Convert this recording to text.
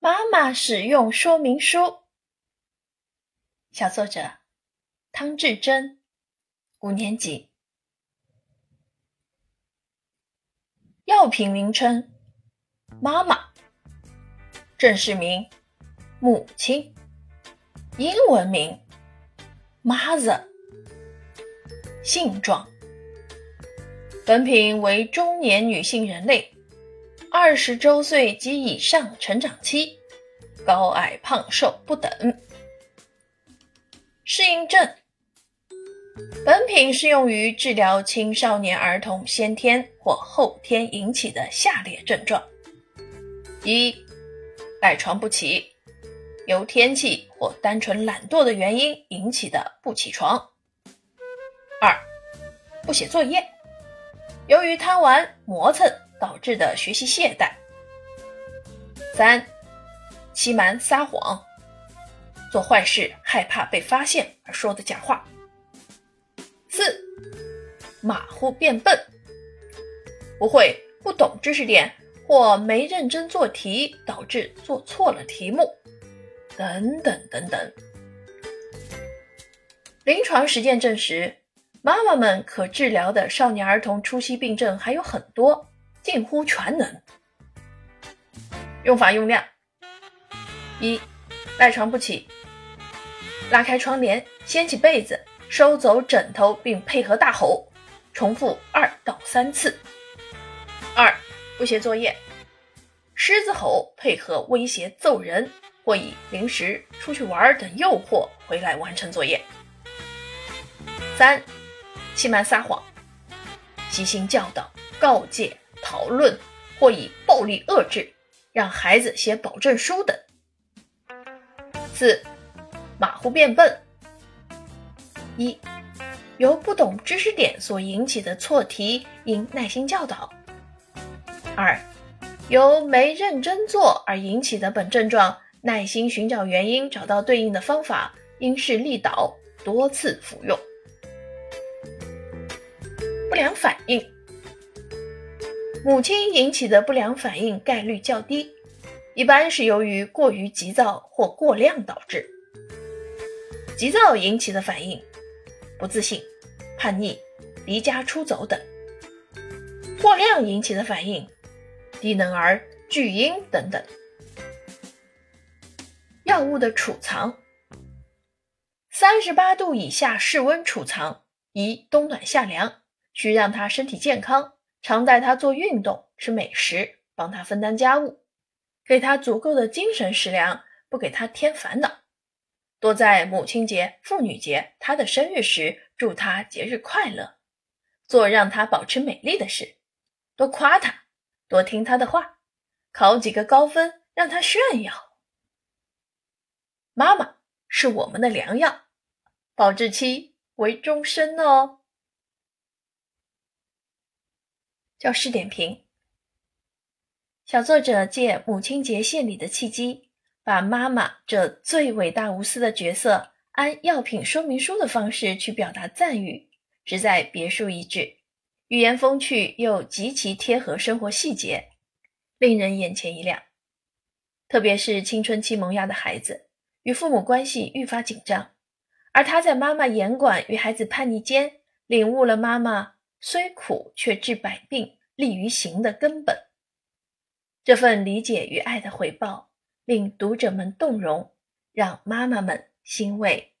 妈妈使用说明书。小作者汤志珍，五年级。药品名称：妈妈。正式名：母亲。英文名：Mother。性状：本品为中年女性人类。二十周岁及以上成长期，高矮胖瘦不等。适应症：本品适用于治疗青少年儿童先天或后天引起的下列症状：一、赖床不起，由天气或单纯懒惰的原因引起的不起床；二、不写作业，由于贪玩磨蹭。导致的学习懈怠。三、欺瞒撒谎，做坏事害怕被发现而说的假话。四、马虎变笨，不会、不懂知识点或没认真做题，导致做错了题目，等等等等。临床实践证实，妈妈们可治疗的少年儿童出息病症还有很多。近乎全能。用法用量：一、赖床不起，拉开窗帘，掀起被子，收走枕头，并配合大吼，重复二到三次。二、不写作业，狮子吼配合威胁揍人，或以零食、出去玩等诱惑回来完成作业。三、欺瞒撒谎，悉心教导、告诫。讨论或以暴力遏制，让孩子写保证书等。四、马虎变笨。一、由不懂知识点所引起的错题，应耐心教导。二、由没认真做而引起的本症状，耐心寻找原因，找到对应的方法，因势利导，多次服用。不良反应。母亲引起的不良反应概率较低，一般是由于过于急躁或过量导致。急躁引起的反应，不自信、叛逆、离家出走等；过量引起的反应，低能儿、巨婴等等。药物的储藏，三十八度以下室温储藏，宜冬暖夏凉，需让他身体健康。常带他做运动、吃美食，帮他分担家务，给他足够的精神食粮，不给他添烦恼。多在母亲节、妇女节、他的生日时祝他节日快乐，做让他保持美丽的事，多夸他，多听他的话，考几个高分让他炫耀。妈妈是我们的良药，保质期为终身哦。教师点评：小作者借母亲节献礼的契机，把妈妈这最伟大无私的角色，按药品说明书的方式去表达赞誉，实在别树一帜，语言风趣又极其贴合生活细节，令人眼前一亮。特别是青春期萌芽的孩子，与父母关系愈发紧张，而他在妈妈严管与孩子叛逆间，领悟了妈妈。虽苦却治百病，利于行的根本。这份理解与爱的回报，令读者们动容，让妈妈们欣慰